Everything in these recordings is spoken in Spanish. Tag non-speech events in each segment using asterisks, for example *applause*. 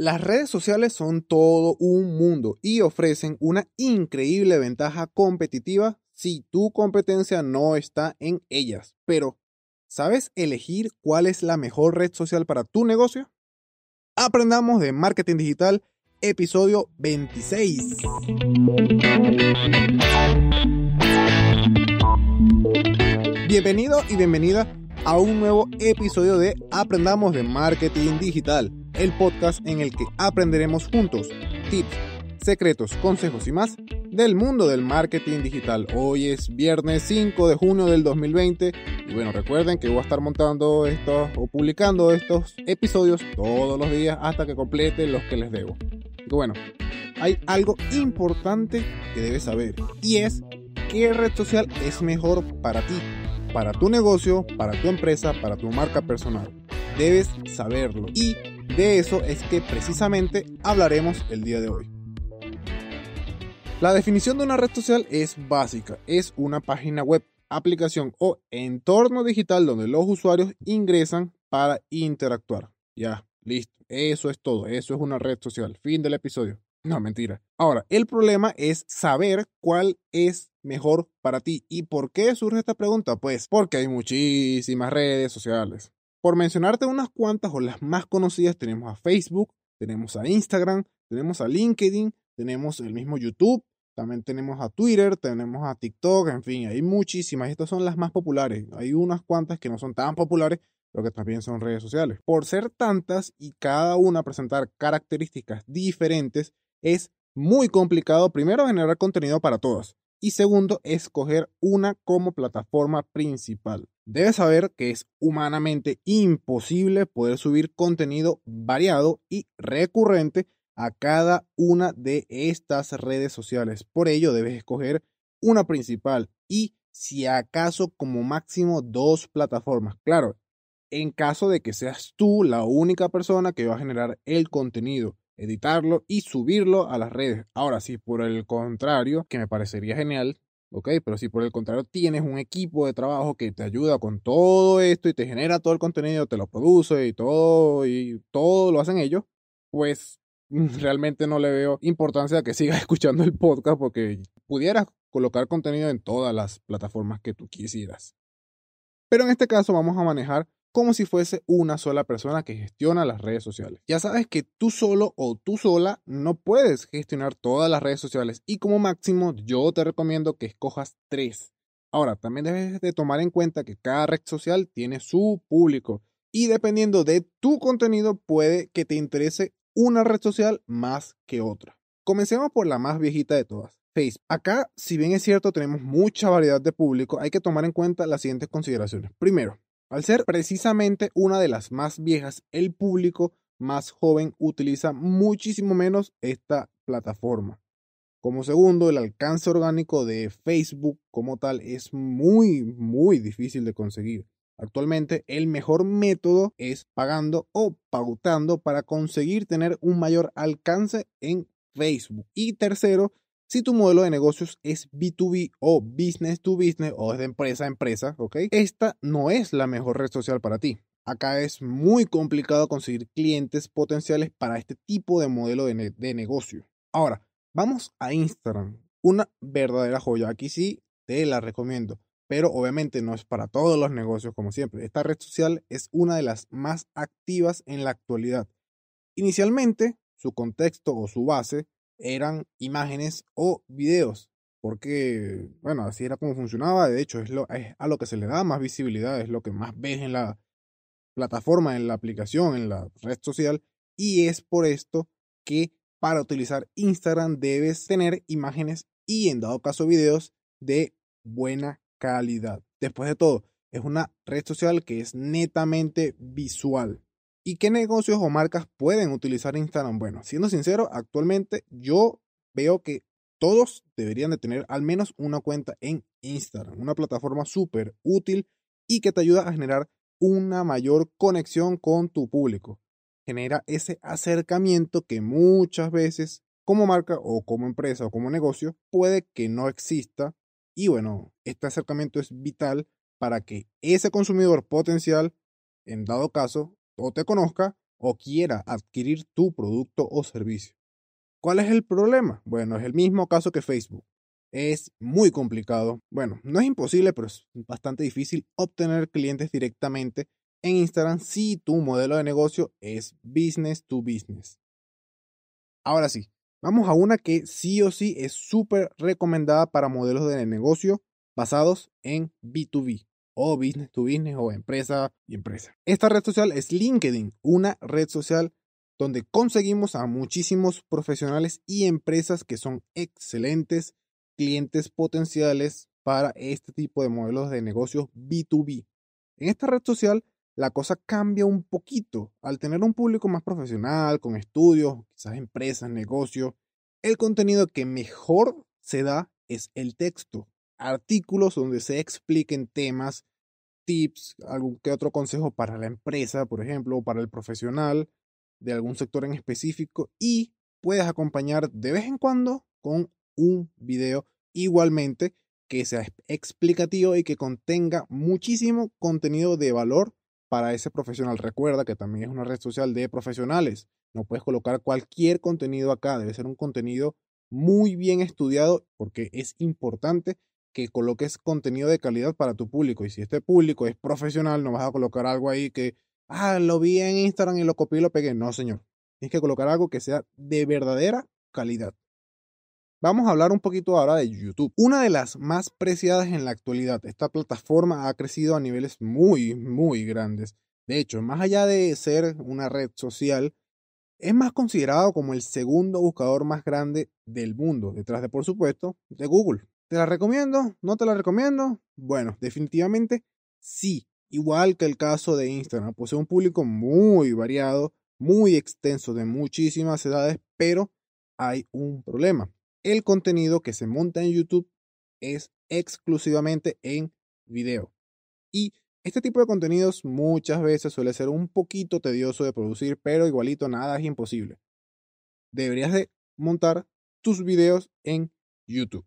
Las redes sociales son todo un mundo y ofrecen una increíble ventaja competitiva si tu competencia no está en ellas. Pero, ¿sabes elegir cuál es la mejor red social para tu negocio? Aprendamos de marketing digital, episodio 26. Bienvenido y bienvenida a un nuevo episodio de Aprendamos de Marketing Digital el podcast en el que aprenderemos juntos tips, secretos, consejos y más del mundo del marketing digital. Hoy es viernes 5 de junio del 2020 y bueno, recuerden que voy a estar montando estos o publicando estos episodios todos los días hasta que complete los que les debo. Y bueno, hay algo importante que debes saber y es qué red social es mejor para ti, para tu negocio, para tu empresa, para tu marca personal. Debes saberlo y de eso es que precisamente hablaremos el día de hoy. La definición de una red social es básica, es una página web, aplicación o entorno digital donde los usuarios ingresan para interactuar. Ya, listo, eso es todo, eso es una red social. Fin del episodio. No, mentira. Ahora, el problema es saber cuál es mejor para ti. ¿Y por qué surge esta pregunta? Pues porque hay muchísimas redes sociales. Por mencionarte unas cuantas o las más conocidas, tenemos a Facebook, tenemos a Instagram, tenemos a LinkedIn, tenemos el mismo YouTube, también tenemos a Twitter, tenemos a TikTok, en fin, hay muchísimas. Estas son las más populares. Hay unas cuantas que no son tan populares, pero que también son redes sociales. Por ser tantas y cada una presentar características diferentes, es muy complicado primero generar contenido para todas y segundo, escoger una como plataforma principal. Debes saber que es humanamente imposible poder subir contenido variado y recurrente a cada una de estas redes sociales. Por ello, debes escoger una principal y si acaso como máximo dos plataformas. Claro, en caso de que seas tú la única persona que va a generar el contenido editarlo y subirlo a las redes. Ahora, si por el contrario, que me parecería genial, ok, pero si por el contrario tienes un equipo de trabajo que te ayuda con todo esto y te genera todo el contenido, te lo produce y todo, y todo lo hacen ellos, pues *laughs* realmente no le veo importancia a que sigas *laughs* escuchando el podcast porque pudieras colocar contenido en todas las plataformas que tú quisieras. Pero en este caso vamos a manejar como si fuese una sola persona que gestiona las redes sociales. Ya sabes que tú solo o tú sola no puedes gestionar todas las redes sociales y como máximo yo te recomiendo que escojas tres. Ahora, también debes de tomar en cuenta que cada red social tiene su público y dependiendo de tu contenido puede que te interese una red social más que otra. Comencemos por la más viejita de todas, Facebook. Acá, si bien es cierto, tenemos mucha variedad de público, hay que tomar en cuenta las siguientes consideraciones. Primero, al ser precisamente una de las más viejas, el público más joven utiliza muchísimo menos esta plataforma. Como segundo, el alcance orgánico de Facebook como tal es muy, muy difícil de conseguir. Actualmente el mejor método es pagando o pautando para conseguir tener un mayor alcance en Facebook. Y tercero, si tu modelo de negocios es B2B o business to business o es de empresa a empresa, ¿ok? Esta no es la mejor red social para ti. Acá es muy complicado conseguir clientes potenciales para este tipo de modelo de, de negocio. Ahora, vamos a Instagram. Una verdadera joya. Aquí sí te la recomiendo. Pero obviamente no es para todos los negocios como siempre. Esta red social es una de las más activas en la actualidad. Inicialmente, su contexto o su base eran imágenes o videos, porque, bueno, así era como funcionaba, de hecho es, lo, es a lo que se le da más visibilidad, es lo que más ves en la plataforma, en la aplicación, en la red social, y es por esto que para utilizar Instagram debes tener imágenes y en dado caso videos de buena calidad. Después de todo, es una red social que es netamente visual. ¿Y qué negocios o marcas pueden utilizar Instagram? Bueno, siendo sincero, actualmente yo veo que todos deberían de tener al menos una cuenta en Instagram, una plataforma súper útil y que te ayuda a generar una mayor conexión con tu público. Genera ese acercamiento que muchas veces como marca o como empresa o como negocio puede que no exista. Y bueno, este acercamiento es vital para que ese consumidor potencial, en dado caso, o te conozca o quiera adquirir tu producto o servicio. ¿Cuál es el problema? Bueno, es el mismo caso que Facebook. Es muy complicado. Bueno, no es imposible, pero es bastante difícil obtener clientes directamente en Instagram si tu modelo de negocio es business to business. Ahora sí, vamos a una que sí o sí es súper recomendada para modelos de negocio basados en B2B o business to business o empresa y empresa. Esta red social es LinkedIn, una red social donde conseguimos a muchísimos profesionales y empresas que son excelentes clientes potenciales para este tipo de modelos de negocios B2B. En esta red social la cosa cambia un poquito. Al tener un público más profesional, con estudios, quizás empresas, negocios, el contenido que mejor se da es el texto. Artículos donde se expliquen temas, tips, algún que otro consejo para la empresa, por ejemplo, o para el profesional de algún sector en específico y puedes acompañar de vez en cuando con un video igualmente que sea explicativo y que contenga muchísimo contenido de valor para ese profesional. Recuerda que también es una red social de profesionales. No puedes colocar cualquier contenido acá. Debe ser un contenido muy bien estudiado porque es importante que coloques contenido de calidad para tu público. Y si este público es profesional, no vas a colocar algo ahí que, ah, lo vi en Instagram y lo copié y lo pegué. No, señor. Tienes que colocar algo que sea de verdadera calidad. Vamos a hablar un poquito ahora de YouTube, una de las más preciadas en la actualidad. Esta plataforma ha crecido a niveles muy, muy grandes. De hecho, más allá de ser una red social, es más considerado como el segundo buscador más grande del mundo, detrás de, por supuesto, de Google. ¿Te la recomiendo? ¿No te la recomiendo? Bueno, definitivamente sí. Igual que el caso de Instagram, posee un público muy variado, muy extenso, de muchísimas edades, pero hay un problema el contenido que se monta en YouTube es exclusivamente en video. Y este tipo de contenidos muchas veces suele ser un poquito tedioso de producir, pero igualito nada es imposible. Deberías de montar tus videos en YouTube.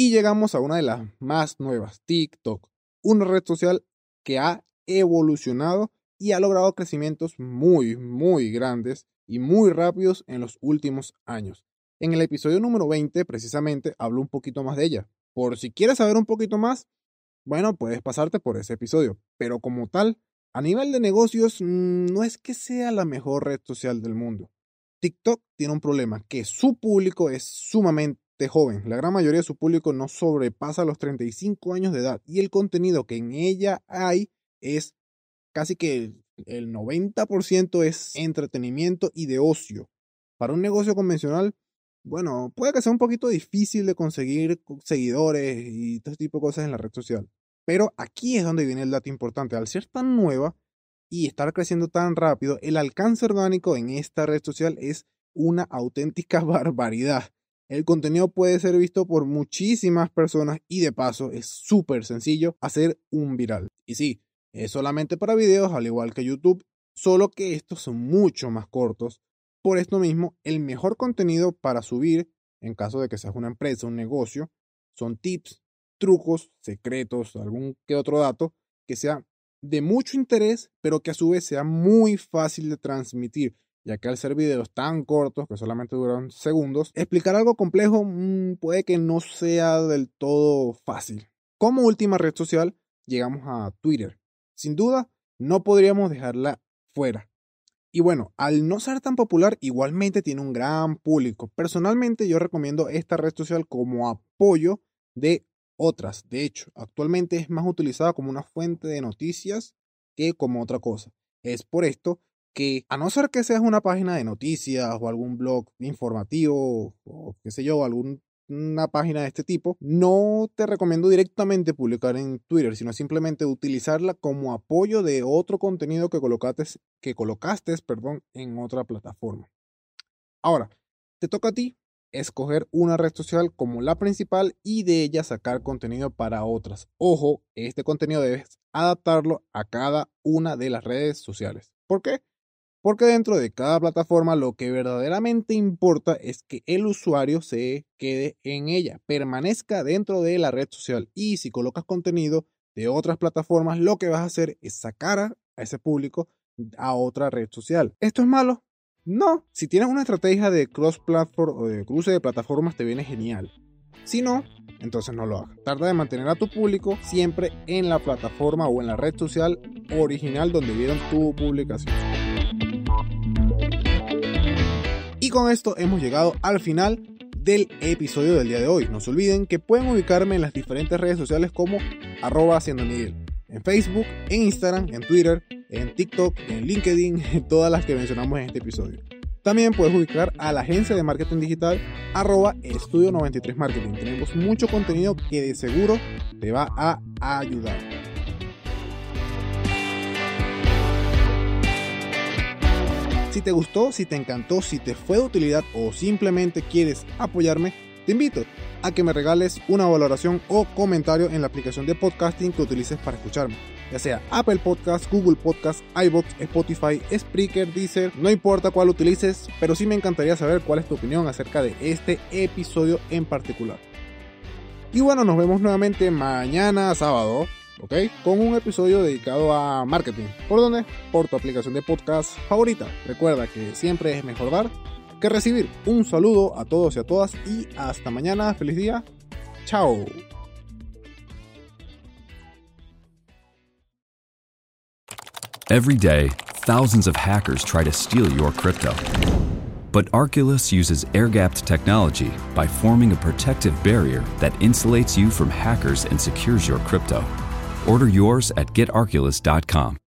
Y llegamos a una de las más nuevas, TikTok, una red social que ha evolucionado y ha logrado crecimientos muy, muy grandes y muy rápidos en los últimos años. En el episodio número 20, precisamente, hablo un poquito más de ella. Por si quieres saber un poquito más, bueno, puedes pasarte por ese episodio. Pero como tal, a nivel de negocios, mm, no es que sea la mejor red social del mundo. TikTok tiene un problema, que su público es sumamente joven. La gran mayoría de su público no sobrepasa los 35 años de edad y el contenido que en ella hay es casi que el 90% es entretenimiento y de ocio. Para un negocio convencional, bueno, puede que sea un poquito difícil de conseguir seguidores y todo tipo de cosas en la red social. Pero aquí es donde viene el dato importante. Al ser tan nueva y estar creciendo tan rápido, el alcance orgánico en esta red social es una auténtica *laughs* barbaridad. El contenido puede ser visto por muchísimas personas y de paso es súper sencillo hacer un viral. Y sí, es solamente para videos al igual que YouTube, solo que estos son mucho más cortos por esto mismo, el mejor contenido para subir, en caso de que seas una empresa, un negocio, son tips, trucos, secretos, algún que otro dato que sea de mucho interés, pero que a su vez sea muy fácil de transmitir, ya que al ser videos tan cortos, que solamente duran segundos, explicar algo complejo mm, puede que no sea del todo fácil. Como última red social, llegamos a Twitter. Sin duda, no podríamos dejarla fuera. Y bueno, al no ser tan popular, igualmente tiene un gran público. Personalmente yo recomiendo esta red social como apoyo de otras. De hecho, actualmente es más utilizada como una fuente de noticias que como otra cosa. Es por esto que, a no ser que seas una página de noticias o algún blog informativo o qué sé yo, algún página de este tipo, no te recomiendo directamente publicar en Twitter, sino simplemente utilizarla como apoyo de otro contenido que colocaste, que colocaste perdón, en otra plataforma. Ahora, te toca a ti escoger una red social como la principal y de ella sacar contenido para otras. Ojo, este contenido debes adaptarlo a cada una de las redes sociales. ¿Por qué? Porque dentro de cada plataforma lo que verdaderamente importa es que el usuario se quede en ella, permanezca dentro de la red social. Y si colocas contenido de otras plataformas, lo que vas a hacer es sacar a ese público a otra red social. ¿Esto es malo? No. Si tienes una estrategia de cross-platform o de cruce de plataformas, te viene genial. Si no, entonces no lo hagas. Trata de mantener a tu público siempre en la plataforma o en la red social original donde vieron tu publicación. Con esto hemos llegado al final del episodio del día de hoy. No se olviden que pueden ubicarme en las diferentes redes sociales como arroba haciendo Miguel. En Facebook, en Instagram, en Twitter, en TikTok, en LinkedIn, *laughs* en todas las que mencionamos en este episodio. También puedes ubicar a la agencia de marketing digital arroba estudio 93 marketing. Tenemos mucho contenido que de seguro te va a ayudar. Si te gustó, si te encantó, si te fue de utilidad o simplemente quieres apoyarme, te invito a que me regales una valoración o comentario en la aplicación de podcasting que utilices para escucharme, ya sea Apple Podcast, Google Podcast, iBox, Spotify, Spreaker, Deezer, no importa cuál utilices, pero sí me encantaría saber cuál es tu opinión acerca de este episodio en particular. Y bueno, nos vemos nuevamente mañana sábado ¿ok? Con un episodio dedicado a marketing. ¿Por dónde? Por tu aplicación de podcast favorita. Recuerda que siempre es mejor dar que recibir. Un saludo a todos y a todas y hasta mañana. Feliz día. Chao. Every day, thousands of hackers try to steal your crypto. But Arculus uses air gapped technology by forming a protective barrier that insulates you from hackers and secures your crypto. Order yours at getarculus.com.